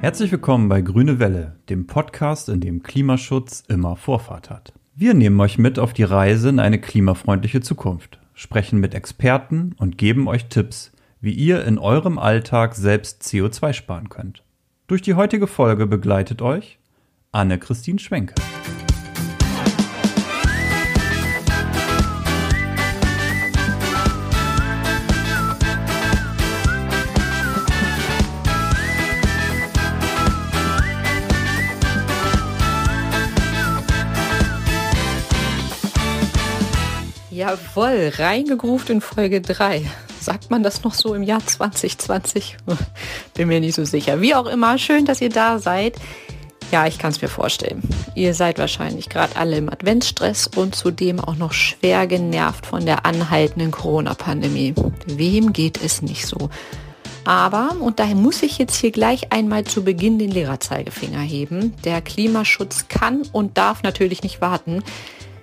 Herzlich willkommen bei Grüne Welle, dem Podcast, in dem Klimaschutz immer Vorfahrt hat. Wir nehmen euch mit auf die Reise in eine klimafreundliche Zukunft, sprechen mit Experten und geben euch Tipps, wie ihr in eurem Alltag selbst CO2 sparen könnt. Durch die heutige Folge begleitet euch Anne-Christine Schwenke. Jawohl, reingegroovt in Folge 3. Sagt man das noch so im Jahr 2020? Bin mir nicht so sicher. Wie auch immer, schön, dass ihr da seid. Ja, ich kann es mir vorstellen. Ihr seid wahrscheinlich gerade alle im Adventsstress und zudem auch noch schwer genervt von der anhaltenden Corona-Pandemie. Wem geht es nicht so? Aber, und daher muss ich jetzt hier gleich einmal zu Beginn den Lehrerzeigefinger heben, der Klimaschutz kann und darf natürlich nicht warten.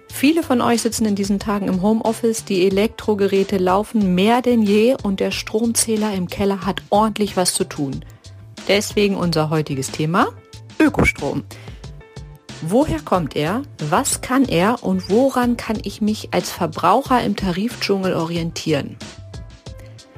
Viele von euch sitzen in diesen Tagen im Homeoffice, die Elektrogeräte laufen mehr denn je und der Stromzähler im Keller hat ordentlich was zu tun. Deswegen unser heutiges Thema Ökostrom. Woher kommt er? Was kann er? Und woran kann ich mich als Verbraucher im Tarifdschungel orientieren?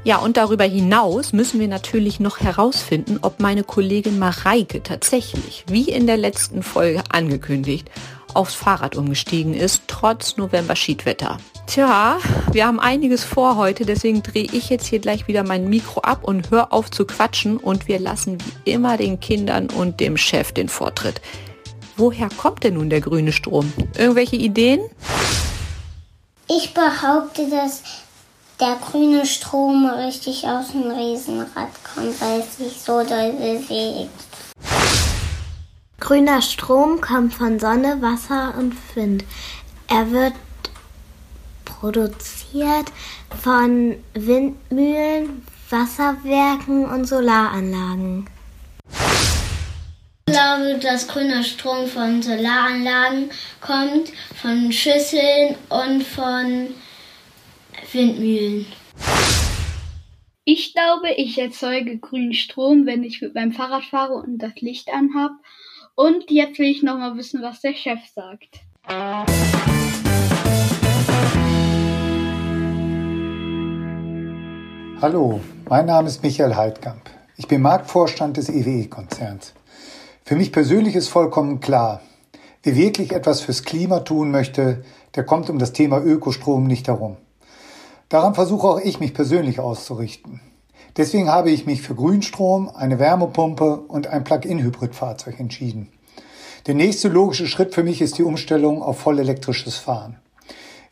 Ja, und darüber hinaus müssen wir natürlich noch herausfinden, ob meine Kollegin Mareike tatsächlich, wie in der letzten Folge angekündigt, aufs Fahrrad umgestiegen ist, trotz November-Schiedwetter. Tja, wir haben einiges vor heute, deswegen drehe ich jetzt hier gleich wieder mein Mikro ab und höre auf zu quatschen und wir lassen wie immer den Kindern und dem Chef den Vortritt. Woher kommt denn nun der grüne Strom? Irgendwelche Ideen? Ich behaupte, dass der grüne Strom richtig aus dem Riesenrad kommt, weil es sich so doll bewegt. Grüner Strom kommt von Sonne, Wasser und Wind. Er wird produziert von Windmühlen, Wasserwerken und Solaranlagen. Ich glaube, dass grüner Strom von Solaranlagen kommt, von Schüsseln und von Windmühlen. Ich glaube, ich erzeuge grünen Strom, wenn ich mit meinem Fahrrad fahre und das Licht anhab. Und jetzt will ich noch mal wissen, was der Chef sagt. Hallo, mein Name ist Michael Heidkamp. Ich bin Marktvorstand des EWE-Konzerns. Für mich persönlich ist vollkommen klar, wer wirklich etwas fürs Klima tun möchte, der kommt um das Thema Ökostrom nicht herum. Daran versuche auch ich mich persönlich auszurichten. Deswegen habe ich mich für Grünstrom, eine Wärmepumpe und ein Plug-in-Hybridfahrzeug entschieden. Der nächste logische Schritt für mich ist die Umstellung auf vollelektrisches Fahren.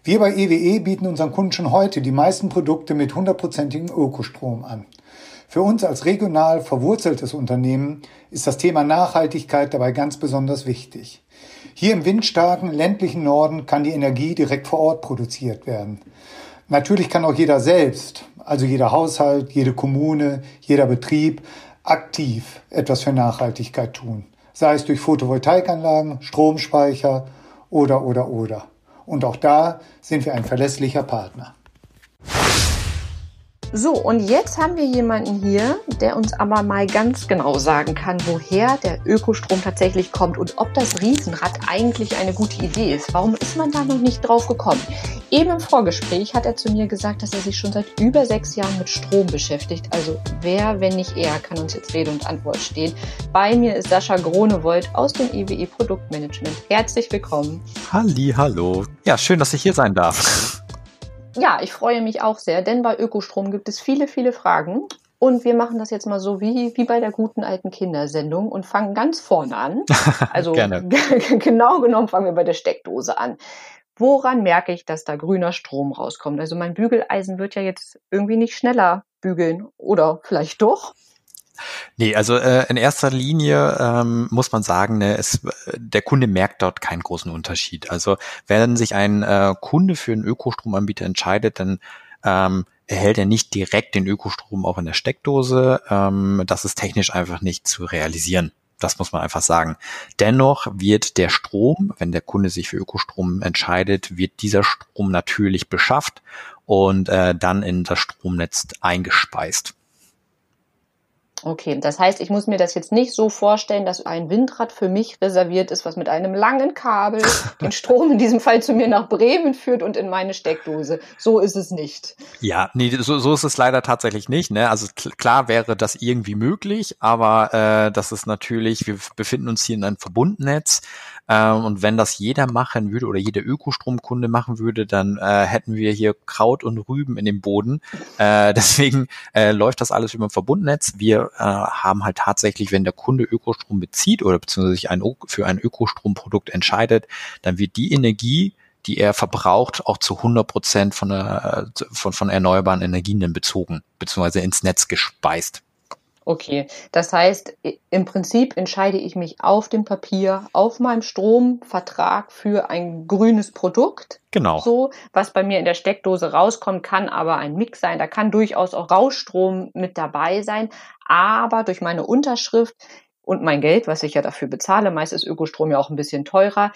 Wir bei EWE e bieten unseren Kunden schon heute die meisten Produkte mit hundertprozentigem Ökostrom an. Für uns als regional verwurzeltes Unternehmen ist das Thema Nachhaltigkeit dabei ganz besonders wichtig. Hier im windstarken ländlichen Norden kann die Energie direkt vor Ort produziert werden. Natürlich kann auch jeder selbst, also jeder Haushalt, jede Kommune, jeder Betrieb aktiv etwas für Nachhaltigkeit tun. Sei es durch Photovoltaikanlagen, Stromspeicher oder, oder, oder. Und auch da sind wir ein verlässlicher Partner. So, und jetzt haben wir jemanden hier, der uns aber mal ganz genau sagen kann, woher der Ökostrom tatsächlich kommt und ob das Riesenrad eigentlich eine gute Idee ist. Warum ist man da noch nicht drauf gekommen? Eben im Vorgespräch hat er zu mir gesagt, dass er sich schon seit über sechs Jahren mit Strom beschäftigt. Also wer, wenn nicht er, kann uns jetzt Rede und Antwort stehen. Bei mir ist Sascha Gronewold aus dem EWE e Produktmanagement. Herzlich willkommen. Halli, hallo. Ja, schön, dass ich hier sein darf. Ja, ich freue mich auch sehr, denn bei Ökostrom gibt es viele, viele Fragen. Und wir machen das jetzt mal so wie, wie bei der guten alten Kindersendung und fangen ganz vorne an. Also genau genommen fangen wir bei der Steckdose an. Woran merke ich, dass da grüner Strom rauskommt? Also mein Bügeleisen wird ja jetzt irgendwie nicht schneller bügeln. Oder vielleicht doch? Nee, also äh, in erster Linie ähm, muss man sagen, ne, es, der Kunde merkt dort keinen großen Unterschied. Also wenn sich ein äh, Kunde für einen Ökostromanbieter entscheidet, dann ähm, erhält er nicht direkt den Ökostrom auch in der Steckdose. Ähm, das ist technisch einfach nicht zu realisieren. Das muss man einfach sagen. Dennoch wird der Strom, wenn der Kunde sich für Ökostrom entscheidet, wird dieser Strom natürlich beschafft und äh, dann in das Stromnetz eingespeist. Okay, das heißt, ich muss mir das jetzt nicht so vorstellen, dass ein Windrad für mich reserviert ist, was mit einem langen Kabel den Strom in diesem Fall zu mir nach Bremen führt und in meine Steckdose. So ist es nicht. Ja, nee, so, so ist es leider tatsächlich nicht. Ne? Also klar wäre das irgendwie möglich, aber äh, das ist natürlich, wir befinden uns hier in einem Verbundnetz. Ähm, und wenn das jeder machen würde oder jeder Ökostromkunde machen würde, dann äh, hätten wir hier Kraut und Rüben in dem Boden. Äh, deswegen äh, läuft das alles über ein Verbundnetz. Wir äh, haben halt tatsächlich, wenn der Kunde Ökostrom bezieht oder beziehungsweise sich ein, für ein Ökostromprodukt entscheidet, dann wird die Energie die er verbraucht, auch zu 100 Prozent von, von, von erneuerbaren Energien bezogen, beziehungsweise ins Netz gespeist. Okay, das heißt, im Prinzip entscheide ich mich auf dem Papier, auf meinem Stromvertrag für ein grünes Produkt. Genau. So, was bei mir in der Steckdose rauskommt, kann aber ein Mix sein. Da kann durchaus auch Rausstrom mit dabei sein. Aber durch meine Unterschrift und mein Geld, was ich ja dafür bezahle, meist ist Ökostrom ja auch ein bisschen teurer,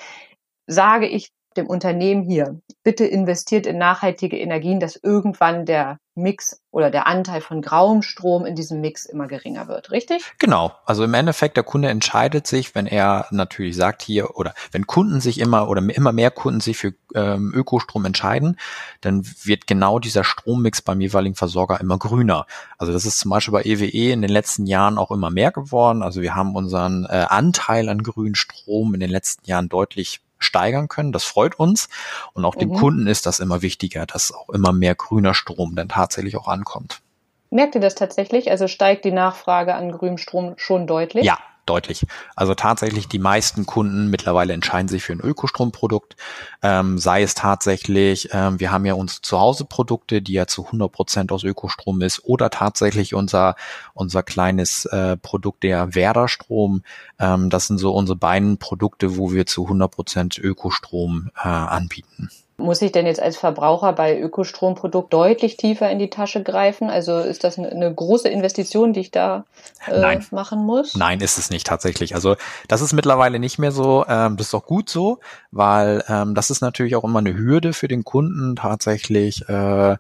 sage ich dem Unternehmen hier, bitte investiert in nachhaltige Energien, dass irgendwann der Mix oder der Anteil von grauem Strom in diesem Mix immer geringer wird, richtig? Genau. Also im Endeffekt, der Kunde entscheidet sich, wenn er natürlich sagt hier, oder wenn Kunden sich immer oder immer mehr Kunden sich für ähm, Ökostrom entscheiden, dann wird genau dieser Strommix beim jeweiligen Versorger immer grüner. Also das ist zum Beispiel bei EWE e in den letzten Jahren auch immer mehr geworden. Also wir haben unseren äh, Anteil an grünen Strom in den letzten Jahren deutlich steigern können. Das freut uns. Und auch mhm. dem Kunden ist das immer wichtiger, dass auch immer mehr grüner Strom dann tatsächlich auch ankommt. Merkt ihr das tatsächlich? Also steigt die Nachfrage an grünem Strom schon deutlich? Ja, deutlich. Also tatsächlich die meisten Kunden mittlerweile entscheiden sich für ein Ökostromprodukt, ähm, sei es tatsächlich, ähm, wir haben ja unsere Zuhause-Produkte, die ja zu 100 Prozent aus Ökostrom ist, oder tatsächlich unser unser kleines äh, Produkt der Werder-Strom. Ähm, das sind so unsere beiden Produkte, wo wir zu 100 Prozent Ökostrom äh, anbieten. Muss ich denn jetzt als Verbraucher bei Ökostromprodukt deutlich tiefer in die Tasche greifen? Also ist das eine große Investition, die ich da äh, machen muss? Nein, ist es nicht tatsächlich. Also das ist mittlerweile nicht mehr so. Ähm, das ist auch gut so, weil ähm, das ist natürlich auch immer eine Hürde für den Kunden tatsächlich. Äh,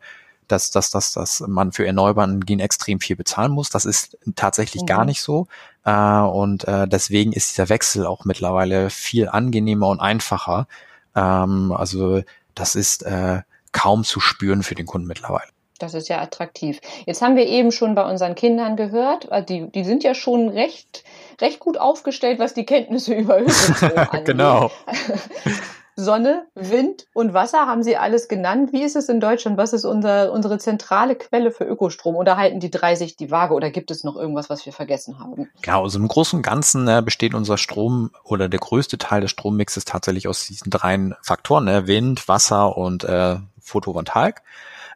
dass, dass, dass, dass man für erneuerbare Energien extrem viel bezahlen muss. Das ist tatsächlich mhm. gar nicht so. Äh, und äh, deswegen ist dieser Wechsel auch mittlerweile viel angenehmer und einfacher. Ähm, also das ist äh, kaum zu spüren für den Kunden mittlerweile. Das ist ja attraktiv. Jetzt haben wir eben schon bei unseren Kindern gehört, äh, die, die sind ja schon recht, recht gut aufgestellt, was die Kenntnisse über Ökostrom angeht. genau. Sonne, Wind und Wasser haben Sie alles genannt. Wie ist es in Deutschland? Was ist unser, unsere zentrale Quelle für Ökostrom? Oder halten die drei sich die Waage oder gibt es noch irgendwas, was wir vergessen haben? Genau, also im Großen und Ganzen äh, besteht unser Strom oder der größte Teil des Strommixes tatsächlich aus diesen drei Faktoren, ne? Wind, Wasser und äh, Photovoltaik.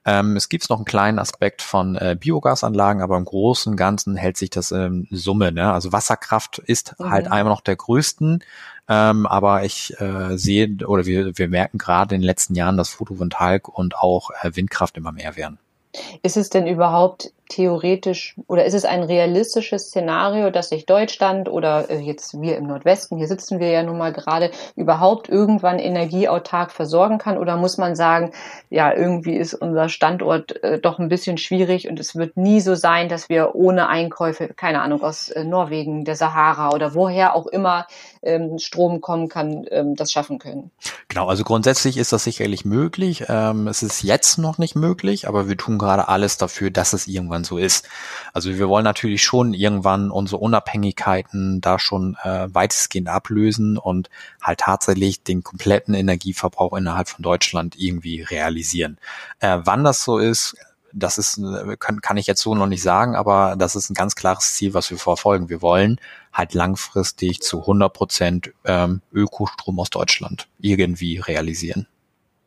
Ähm, es gibt noch einen kleinen Aspekt von äh, Biogasanlagen, aber im Großen und Ganzen hält sich das in Summe. Ne? Also Wasserkraft ist mhm. halt einmal noch der größten, ähm, aber ich äh, sehe oder wir, wir merken gerade in den letzten Jahren, dass Photovoltaik und auch äh, Windkraft immer mehr werden. Ist es denn überhaupt theoretisch oder ist es ein realistisches Szenario, dass sich Deutschland oder äh, jetzt wir im Nordwesten, hier sitzen wir ja nun mal gerade, überhaupt irgendwann energieautark versorgen kann? Oder muss man sagen, ja, irgendwie ist unser Standort äh, doch ein bisschen schwierig und es wird nie so sein, dass wir ohne Einkäufe, keine Ahnung, aus äh, Norwegen, der Sahara oder woher auch immer ähm, Strom kommen kann, ähm, das schaffen können? Genau, also grundsätzlich ist das sicherlich möglich. Ähm, es ist jetzt noch nicht möglich, aber wir tun gerade alles dafür, dass es irgendwann irgendwann so ist. Also wir wollen natürlich schon irgendwann unsere Unabhängigkeiten da schon äh, weitestgehend ablösen und halt tatsächlich den kompletten Energieverbrauch innerhalb von Deutschland irgendwie realisieren. Äh, wann das so ist, das ist, äh, kann, kann ich jetzt so noch nicht sagen, aber das ist ein ganz klares Ziel, was wir verfolgen. Wir wollen halt langfristig zu 100 Prozent ähm, Ökostrom aus Deutschland irgendwie realisieren.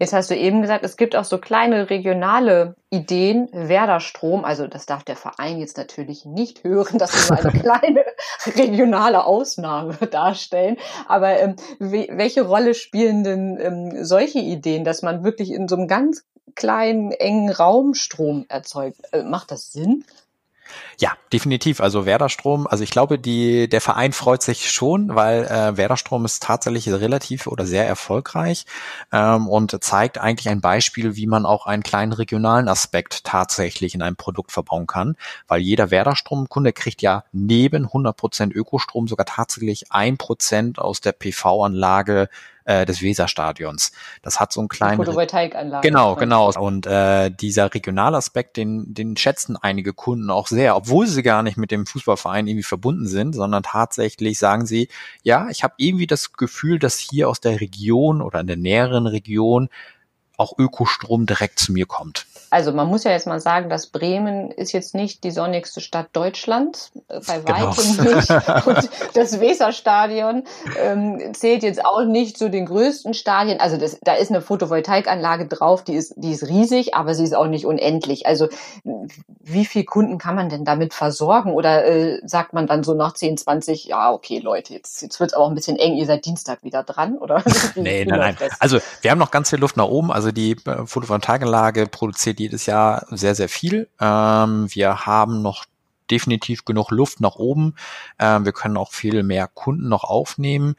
Jetzt hast du eben gesagt, es gibt auch so kleine regionale Ideen, Werder Strom, also das darf der Verein jetzt natürlich nicht hören, dass wir eine kleine regionale Ausnahme darstellen. Aber ähm, welche Rolle spielen denn ähm, solche Ideen, dass man wirklich in so einem ganz kleinen, engen Raum Strom erzeugt? Äh, macht das Sinn? Ja, definitiv. Also Werderstrom, also ich glaube, die, der Verein freut sich schon, weil äh, Werderstrom ist tatsächlich relativ oder sehr erfolgreich ähm, und zeigt eigentlich ein Beispiel, wie man auch einen kleinen regionalen Aspekt tatsächlich in einem Produkt verbauen kann, weil jeder Werderstromkunde kriegt ja neben 100% Ökostrom sogar tatsächlich ein Prozent aus der PV-Anlage äh, des Weserstadions. Das hat so einen kleinen Photovoltaikanlage. Genau, genau. Und äh, dieser Regionalaspekt, den, den schätzen einige Kunden auch sehr, obwohl sie gar nicht mit dem Fußballverein irgendwie verbunden sind, sondern tatsächlich sagen sie, ja, ich habe irgendwie das Gefühl, dass hier aus der Region oder in der näheren Region auch Ökostrom direkt zu mir kommt. Also man muss ja jetzt mal sagen, dass Bremen ist jetzt nicht die sonnigste Stadt Deutschlands, äh, bei genau. weitem nicht. Und das Weserstadion ähm, zählt jetzt auch nicht zu den größten Stadien. Also das, da ist eine Photovoltaikanlage drauf, die ist, die ist riesig, aber sie ist auch nicht unendlich. Also wie viel Kunden kann man denn damit versorgen? Oder äh, sagt man dann so nach 10, 20, ja okay Leute, jetzt, jetzt wird es auch ein bisschen eng, ihr seid Dienstag wieder dran? Oder? nee, nein, nein. Also wir haben noch ganz viel Luft nach oben. Also die äh, Photovoltaikanlage produziert jedes Jahr sehr, sehr viel. Ähm, wir haben noch definitiv genug Luft nach oben. Ähm, wir können auch viel mehr Kunden noch aufnehmen.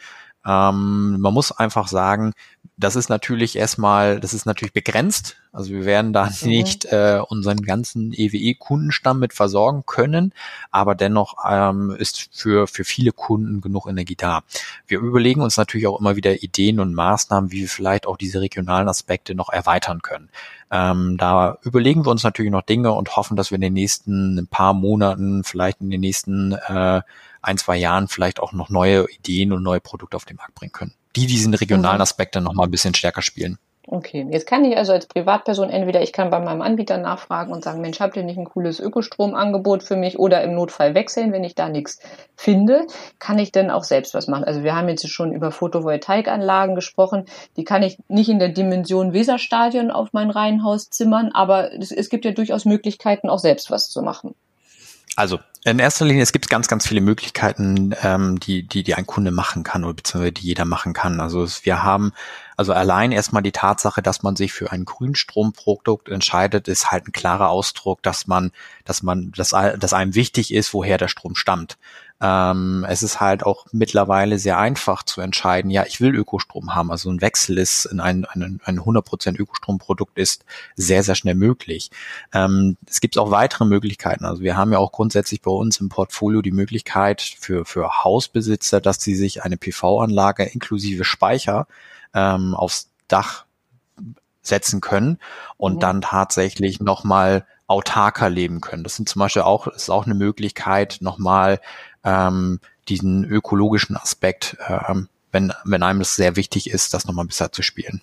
Ähm, man muss einfach sagen, das ist natürlich erstmal, das ist natürlich begrenzt. Also wir werden da mhm. nicht äh, unseren ganzen EWE-Kundenstamm mit versorgen können, aber dennoch ähm, ist für, für viele Kunden genug Energie da. Wir überlegen uns natürlich auch immer wieder Ideen und Maßnahmen, wie wir vielleicht auch diese regionalen Aspekte noch erweitern können. Ähm, da überlegen wir uns natürlich noch Dinge und hoffen, dass wir in den nächsten ein paar Monaten, vielleicht in den nächsten äh, ein, zwei Jahren vielleicht auch noch neue Ideen und neue Produkte auf den Markt bringen können, die diesen regionalen mhm. Aspekt dann nochmal ein bisschen stärker spielen. Okay, jetzt kann ich also als Privatperson entweder ich kann bei meinem Anbieter nachfragen und sagen, Mensch, habt ihr nicht ein cooles Ökostromangebot für mich oder im Notfall wechseln, wenn ich da nichts finde, kann ich denn auch selbst was machen? Also wir haben jetzt schon über Photovoltaikanlagen gesprochen, die kann ich nicht in der Dimension Weserstadion auf mein Reihenhaus zimmern, aber es, es gibt ja durchaus Möglichkeiten, auch selbst was zu machen. Also in erster Linie, es gibt ganz, ganz viele Möglichkeiten, ähm, die, die, die ein Kunde machen kann oder beziehungsweise die jeder machen kann. Also wir haben also allein erstmal die Tatsache, dass man sich für ein Grünstromprodukt entscheidet, ist halt ein klarer Ausdruck, dass man, dass man, dass, dass einem wichtig ist, woher der Strom stammt. Ähm, es ist halt auch mittlerweile sehr einfach zu entscheiden, ja, ich will Ökostrom haben. Also ein Wechsel ist in ein, ein, ein 100% Ökostromprodukt ist sehr, sehr schnell möglich. Ähm, es gibt auch weitere Möglichkeiten. Also wir haben ja auch grundsätzlich bei uns im Portfolio die Möglichkeit für, für Hausbesitzer, dass sie sich eine PV-Anlage inklusive Speicher ähm, aufs Dach setzen können und mhm. dann tatsächlich nochmal autarker leben können. Das sind zum Beispiel auch, ist auch eine Möglichkeit, nochmal ähm, diesen ökologischen Aspekt, ähm, wenn, wenn einem das sehr wichtig ist, das nochmal besser zu spielen.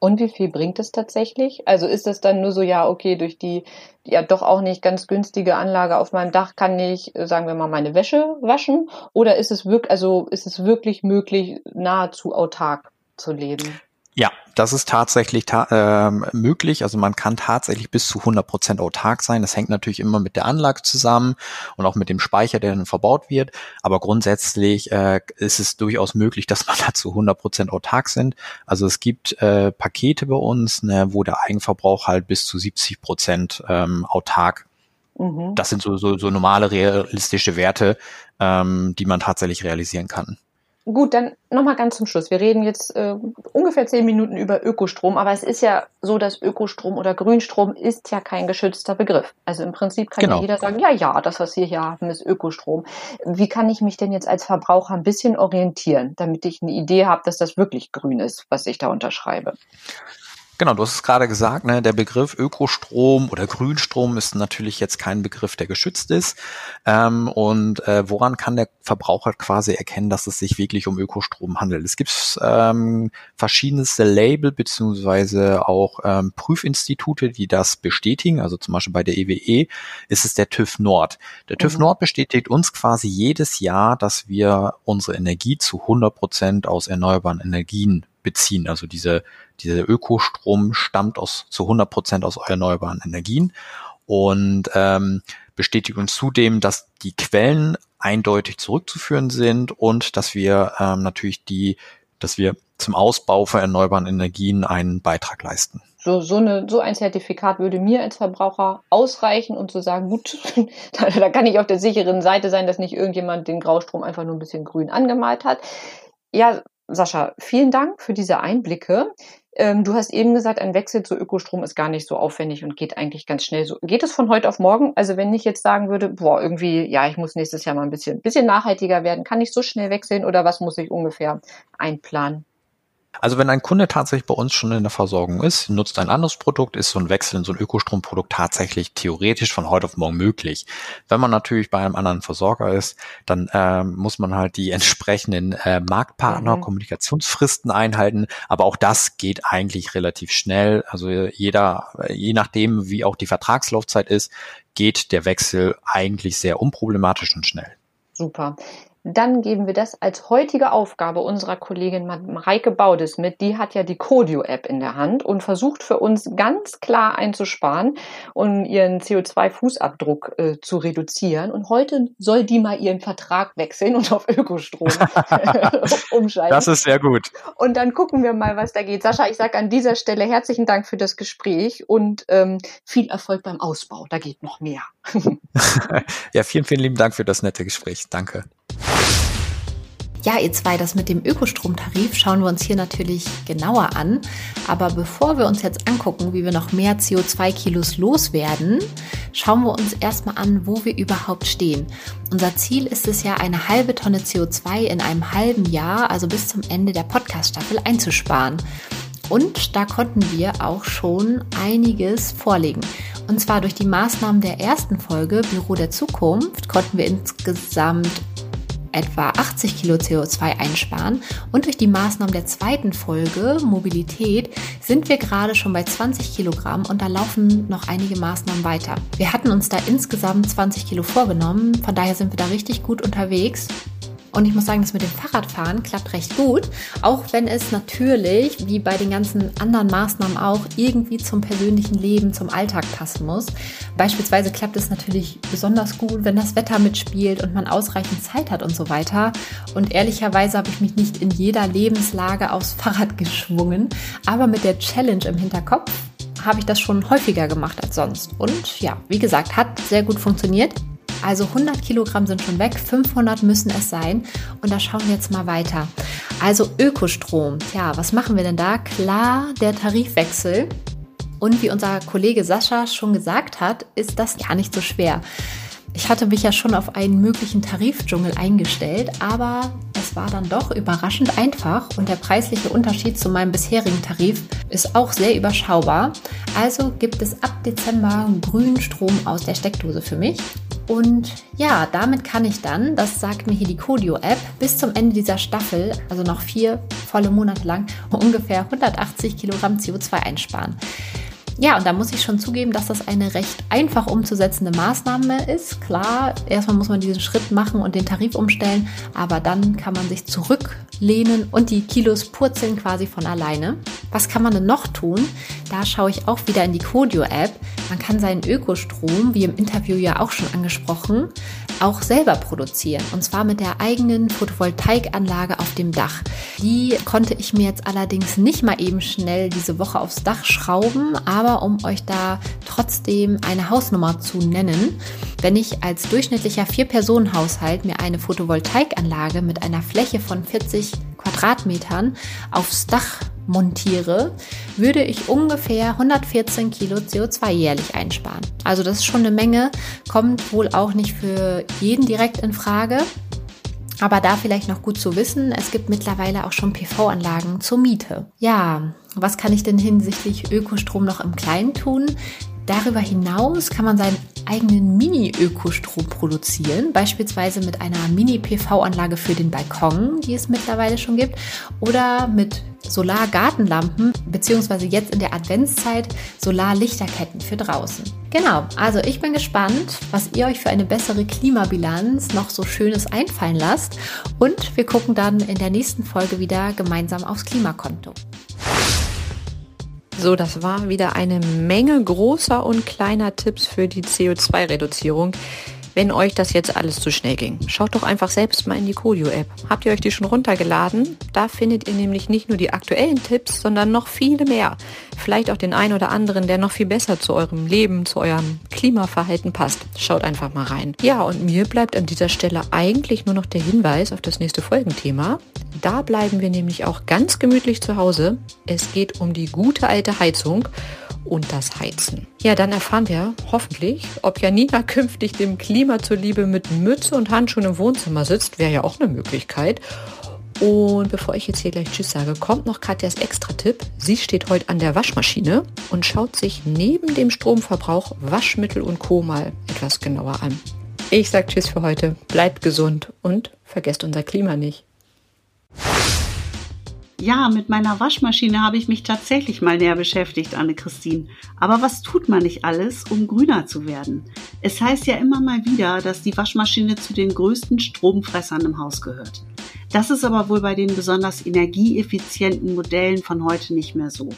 Und wie viel bringt es tatsächlich? Also ist das dann nur so, ja, okay, durch die ja doch auch nicht ganz günstige Anlage auf meinem Dach kann ich, sagen wir mal, meine Wäsche waschen? Oder ist es wirklich, also ist es wirklich möglich, nahezu autark zu leben? Ja, das ist tatsächlich ta äh, möglich. Also man kann tatsächlich bis zu 100 Prozent autark sein. Das hängt natürlich immer mit der Anlage zusammen und auch mit dem Speicher, der dann verbaut wird. Aber grundsätzlich äh, ist es durchaus möglich, dass man da zu 100 Prozent autark sind. Also es gibt äh, Pakete bei uns, ne, wo der Eigenverbrauch halt bis zu 70 Prozent ähm, autark. Mhm. Das sind so, so, so normale realistische Werte, ähm, die man tatsächlich realisieren kann. Gut, dann nochmal ganz zum Schluss. Wir reden jetzt äh, ungefähr zehn Minuten über Ökostrom, aber es ist ja so, dass Ökostrom oder Grünstrom ist ja kein geschützter Begriff. Also im Prinzip kann genau. ja jeder sagen, ja, ja, das, was wir hier haben, ist Ökostrom. Wie kann ich mich denn jetzt als Verbraucher ein bisschen orientieren, damit ich eine Idee habe, dass das wirklich grün ist, was ich da unterschreibe? Genau, du hast es gerade gesagt, ne, der Begriff Ökostrom oder Grünstrom ist natürlich jetzt kein Begriff, der geschützt ist. Ähm, und äh, woran kann der Verbraucher quasi erkennen, dass es sich wirklich um Ökostrom handelt? Es gibt ähm, verschiedenste Label beziehungsweise auch ähm, Prüfinstitute, die das bestätigen. Also zum Beispiel bei der EWE e ist es der TÜV Nord. Der TÜV mhm. Nord bestätigt uns quasi jedes Jahr, dass wir unsere Energie zu 100 Prozent aus erneuerbaren Energien beziehen. Also diese, dieser Ökostrom stammt aus, zu 100 Prozent aus erneuerbaren Energien und ähm, bestätigt uns zudem, dass die Quellen eindeutig zurückzuführen sind und dass wir ähm, natürlich die, dass wir zum Ausbau von erneuerbaren Energien einen Beitrag leisten. so, so, eine, so ein Zertifikat würde mir als Verbraucher ausreichen und zu sagen, gut, da, da kann ich auf der sicheren Seite sein, dass nicht irgendjemand den Graustrom einfach nur ein bisschen grün angemalt hat. Ja, Sascha, vielen Dank für diese Einblicke. Ähm, du hast eben gesagt, ein Wechsel zu Ökostrom ist gar nicht so aufwendig und geht eigentlich ganz schnell so. Geht es von heute auf morgen? Also wenn ich jetzt sagen würde, boah, irgendwie, ja, ich muss nächstes Jahr mal ein bisschen, bisschen nachhaltiger werden, kann ich so schnell wechseln oder was muss ich ungefähr einplanen? Also wenn ein Kunde tatsächlich bei uns schon in der Versorgung ist, nutzt ein anderes Produkt, ist so ein Wechsel in so ein Ökostromprodukt tatsächlich theoretisch von heute auf morgen möglich. Wenn man natürlich bei einem anderen Versorger ist, dann äh, muss man halt die entsprechenden äh, Marktpartner, mhm. Kommunikationsfristen einhalten. Aber auch das geht eigentlich relativ schnell. Also jeder, je nachdem, wie auch die Vertragslaufzeit ist, geht der Wechsel eigentlich sehr unproblematisch und schnell. Super dann geben wir das als heutige Aufgabe unserer Kollegin Mareike Baudes mit. Die hat ja die Codio-App in der Hand und versucht für uns ganz klar einzusparen um ihren CO2-Fußabdruck äh, zu reduzieren. Und heute soll die mal ihren Vertrag wechseln und auf Ökostrom umschalten. Das ist sehr gut. Und dann gucken wir mal, was da geht. Sascha, ich sage an dieser Stelle herzlichen Dank für das Gespräch und ähm, viel Erfolg beim Ausbau. Da geht noch mehr. ja, vielen, vielen lieben Dank für das nette Gespräch. Danke. Ja, ihr zwei, das mit dem Ökostromtarif schauen wir uns hier natürlich genauer an. Aber bevor wir uns jetzt angucken, wie wir noch mehr CO2-Kilos loswerden, schauen wir uns erstmal an, wo wir überhaupt stehen. Unser Ziel ist es ja, eine halbe Tonne CO2 in einem halben Jahr, also bis zum Ende der Podcast-Staffel, einzusparen. Und da konnten wir auch schon einiges vorlegen. Und zwar durch die Maßnahmen der ersten Folge Büro der Zukunft konnten wir insgesamt etwa 80 Kilo CO2 einsparen. Und durch die Maßnahmen der zweiten Folge Mobilität sind wir gerade schon bei 20 Kilogramm und da laufen noch einige Maßnahmen weiter. Wir hatten uns da insgesamt 20 Kilo vorgenommen, von daher sind wir da richtig gut unterwegs und ich muss sagen, das mit dem Fahrradfahren klappt recht gut, auch wenn es natürlich, wie bei den ganzen anderen Maßnahmen auch, irgendwie zum persönlichen Leben, zum Alltag passen muss. Beispielsweise klappt es natürlich besonders gut, wenn das Wetter mitspielt und man ausreichend Zeit hat und so weiter. Und ehrlicherweise habe ich mich nicht in jeder Lebenslage aufs Fahrrad geschwungen, aber mit der Challenge im Hinterkopf habe ich das schon häufiger gemacht als sonst. Und ja, wie gesagt, hat sehr gut funktioniert. Also 100 Kilogramm sind schon weg, 500 müssen es sein. Und da schauen wir jetzt mal weiter. Also Ökostrom. Ja, was machen wir denn da? Klar, der Tarifwechsel. Und wie unser Kollege Sascha schon gesagt hat, ist das ja nicht so schwer. Ich hatte mich ja schon auf einen möglichen Tarifdschungel eingestellt, aber es war dann doch überraschend einfach und der preisliche Unterschied zu meinem bisherigen Tarif ist auch sehr überschaubar. Also gibt es ab Dezember grünen Strom aus der Steckdose für mich. Und ja, damit kann ich dann, das sagt mir hier die Codio-App, bis zum Ende dieser Staffel, also noch vier volle Monate lang, ungefähr 180 Kilogramm CO2 einsparen. Ja, und da muss ich schon zugeben, dass das eine recht einfach umzusetzende Maßnahme ist. Klar, erstmal muss man diesen Schritt machen und den Tarif umstellen, aber dann kann man sich zurücklehnen und die Kilos purzeln quasi von alleine. Was kann man denn noch tun? Da schaue ich auch wieder in die Codio-App. Man kann seinen Ökostrom, wie im Interview ja auch schon angesprochen, auch selber produzieren. Und zwar mit der eigenen Photovoltaikanlage auf dem Dach. Die konnte ich mir jetzt allerdings nicht mal eben schnell diese Woche aufs Dach schrauben, aber um euch da trotzdem eine Hausnummer zu nennen, wenn ich als durchschnittlicher Vier-Personen-Haushalt mir eine Photovoltaikanlage mit einer Fläche von 40 Quadratmetern aufs Dach montiere, würde ich ungefähr 114 Kilo CO2 jährlich einsparen. Also das ist schon eine Menge, kommt wohl auch nicht für jeden direkt in Frage. Aber da vielleicht noch gut zu wissen, es gibt mittlerweile auch schon PV-Anlagen zur Miete. Ja, was kann ich denn hinsichtlich Ökostrom noch im Kleinen tun? Darüber hinaus kann man seinen eigenen Mini-Ökostrom produzieren, beispielsweise mit einer Mini-PV-Anlage für den Balkon, die es mittlerweile schon gibt, oder mit Solargartenlampen, beziehungsweise jetzt in der Adventszeit Solarlichterketten für draußen. Genau, also ich bin gespannt, was ihr euch für eine bessere Klimabilanz noch so Schönes einfallen lasst und wir gucken dann in der nächsten Folge wieder gemeinsam aufs Klimakonto. So, das war wieder eine Menge großer und kleiner Tipps für die CO2-Reduzierung. Wenn euch das jetzt alles zu schnell ging, schaut doch einfach selbst mal in die Codio-App. Habt ihr euch die schon runtergeladen? Da findet ihr nämlich nicht nur die aktuellen Tipps, sondern noch viele mehr. Vielleicht auch den einen oder anderen, der noch viel besser zu eurem Leben, zu eurem Klimaverhalten passt. Schaut einfach mal rein. Ja, und mir bleibt an dieser Stelle eigentlich nur noch der Hinweis auf das nächste Folgenthema. Da bleiben wir nämlich auch ganz gemütlich zu Hause. Es geht um die gute alte Heizung und das Heizen. Ja, dann erfahren wir hoffentlich, ob Janina künftig dem Klima zuliebe mit Mütze und Handschuhen im Wohnzimmer sitzt. Wäre ja auch eine Möglichkeit. Und bevor ich jetzt hier gleich Tschüss sage, kommt noch Katjas Extra-Tipp. Sie steht heute an der Waschmaschine und schaut sich neben dem Stromverbrauch Waschmittel und Co. mal etwas genauer an. Ich sage Tschüss für heute, bleibt gesund und vergesst unser Klima nicht. Ja, mit meiner Waschmaschine habe ich mich tatsächlich mal näher beschäftigt, Anne-Christine. Aber was tut man nicht alles, um grüner zu werden? Es heißt ja immer mal wieder, dass die Waschmaschine zu den größten Stromfressern im Haus gehört. Das ist aber wohl bei den besonders energieeffizienten Modellen von heute nicht mehr so.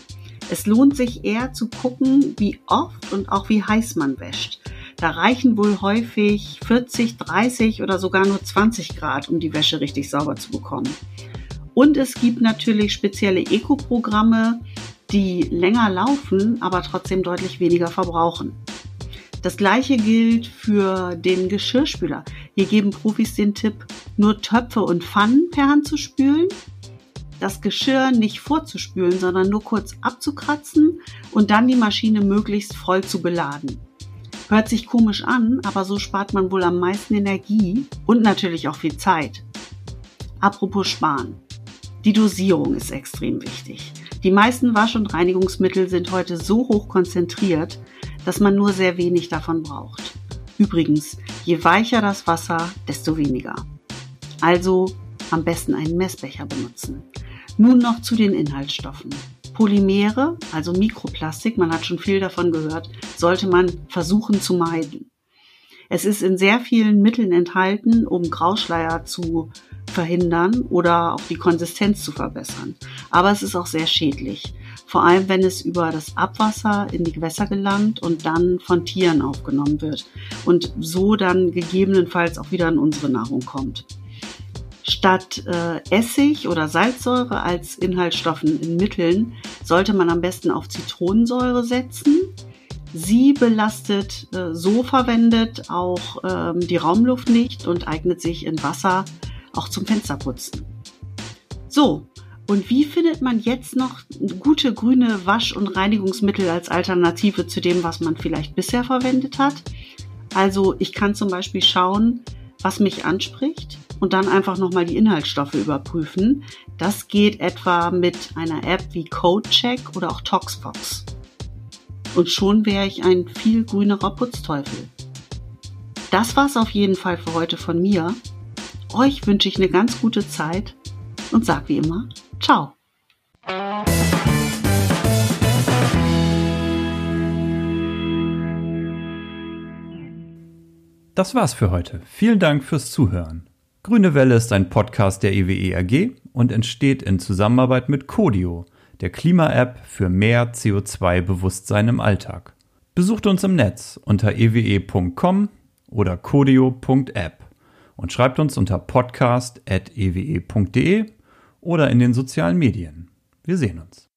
Es lohnt sich eher zu gucken, wie oft und auch wie heiß man wäscht. Da reichen wohl häufig 40, 30 oder sogar nur 20 Grad, um die Wäsche richtig sauber zu bekommen. Und es gibt natürlich spezielle Eco-Programme, die länger laufen, aber trotzdem deutlich weniger verbrauchen. Das gleiche gilt für den Geschirrspüler. Hier geben Profis den Tipp, nur Töpfe und Pfannen per Hand zu spülen, das Geschirr nicht vorzuspülen, sondern nur kurz abzukratzen und dann die Maschine möglichst voll zu beladen. Hört sich komisch an, aber so spart man wohl am meisten Energie und natürlich auch viel Zeit. Apropos sparen. Die Dosierung ist extrem wichtig. Die meisten Wasch- und Reinigungsmittel sind heute so hoch konzentriert, dass man nur sehr wenig davon braucht. Übrigens, je weicher das Wasser, desto weniger. Also am besten einen Messbecher benutzen. Nun noch zu den Inhaltsstoffen. Polymere, also Mikroplastik, man hat schon viel davon gehört, sollte man versuchen zu meiden. Es ist in sehr vielen Mitteln enthalten, um Grauschleier zu verhindern oder auch die Konsistenz zu verbessern. Aber es ist auch sehr schädlich. Vor allem, wenn es über das Abwasser in die Gewässer gelangt und dann von Tieren aufgenommen wird und so dann gegebenenfalls auch wieder in unsere Nahrung kommt. Statt äh, Essig oder Salzsäure als Inhaltsstoffen in Mitteln sollte man am besten auf Zitronensäure setzen. Sie belastet äh, so verwendet auch ähm, die Raumluft nicht und eignet sich in Wasser auch zum Fensterputzen. So, und wie findet man jetzt noch gute grüne Wasch- und Reinigungsmittel als Alternative zu dem, was man vielleicht bisher verwendet hat? Also ich kann zum Beispiel schauen, was mich anspricht und dann einfach nochmal die Inhaltsstoffe überprüfen. Das geht etwa mit einer App wie CodeCheck oder auch ToxFox. Und schon wäre ich ein viel grünerer Putzteufel. Das war's auf jeden Fall für heute von mir. Euch wünsche ich eine ganz gute Zeit und sag wie immer, ciao. Das war's für heute. Vielen Dank fürs Zuhören. Grüne Welle ist ein Podcast der EWE AG und entsteht in Zusammenarbeit mit Codio, der Klima-App für mehr CO2-Bewusstsein im Alltag. Besucht uns im Netz unter ewe.com oder codio.app und schreibt uns unter podcast.ewe.de oder in den sozialen Medien. Wir sehen uns.